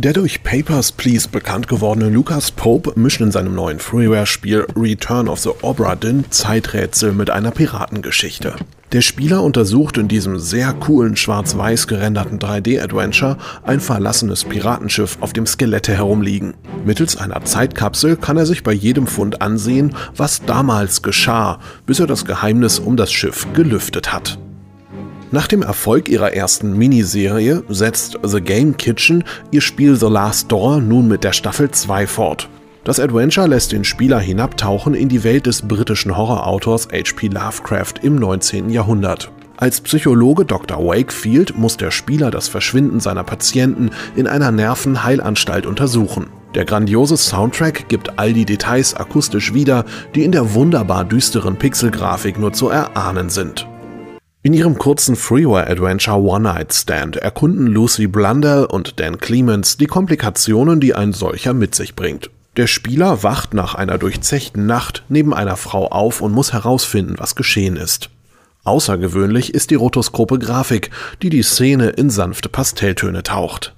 Der durch Papers, Please bekannt gewordene Lucas Pope mischt in seinem neuen Freeware-Spiel Return of the Obra Dinn Zeiträtsel mit einer Piratengeschichte. Der Spieler untersucht in diesem sehr coolen schwarz-weiß gerenderten 3D-Adventure ein verlassenes Piratenschiff, auf dem Skelette herumliegen. Mittels einer Zeitkapsel kann er sich bei jedem Fund ansehen, was damals geschah, bis er das Geheimnis um das Schiff gelüftet hat. Nach dem Erfolg ihrer ersten Miniserie setzt The Game Kitchen ihr Spiel The Last Door nun mit der Staffel 2 fort. Das Adventure lässt den Spieler hinabtauchen in die Welt des britischen Horrorautors H.P. Lovecraft im 19. Jahrhundert. Als Psychologe Dr. Wakefield muss der Spieler das Verschwinden seiner Patienten in einer Nervenheilanstalt untersuchen. Der grandiose Soundtrack gibt all die Details akustisch wieder, die in der wunderbar düsteren Pixelgrafik nur zu erahnen sind. In ihrem kurzen Freeware-Adventure One Night Stand erkunden Lucy Blundell und Dan Clements die Komplikationen, die ein solcher mit sich bringt. Der Spieler wacht nach einer durchzechten Nacht neben einer Frau auf und muss herausfinden, was geschehen ist. Außergewöhnlich ist die rotoskope Grafik, die die Szene in sanfte Pastelltöne taucht.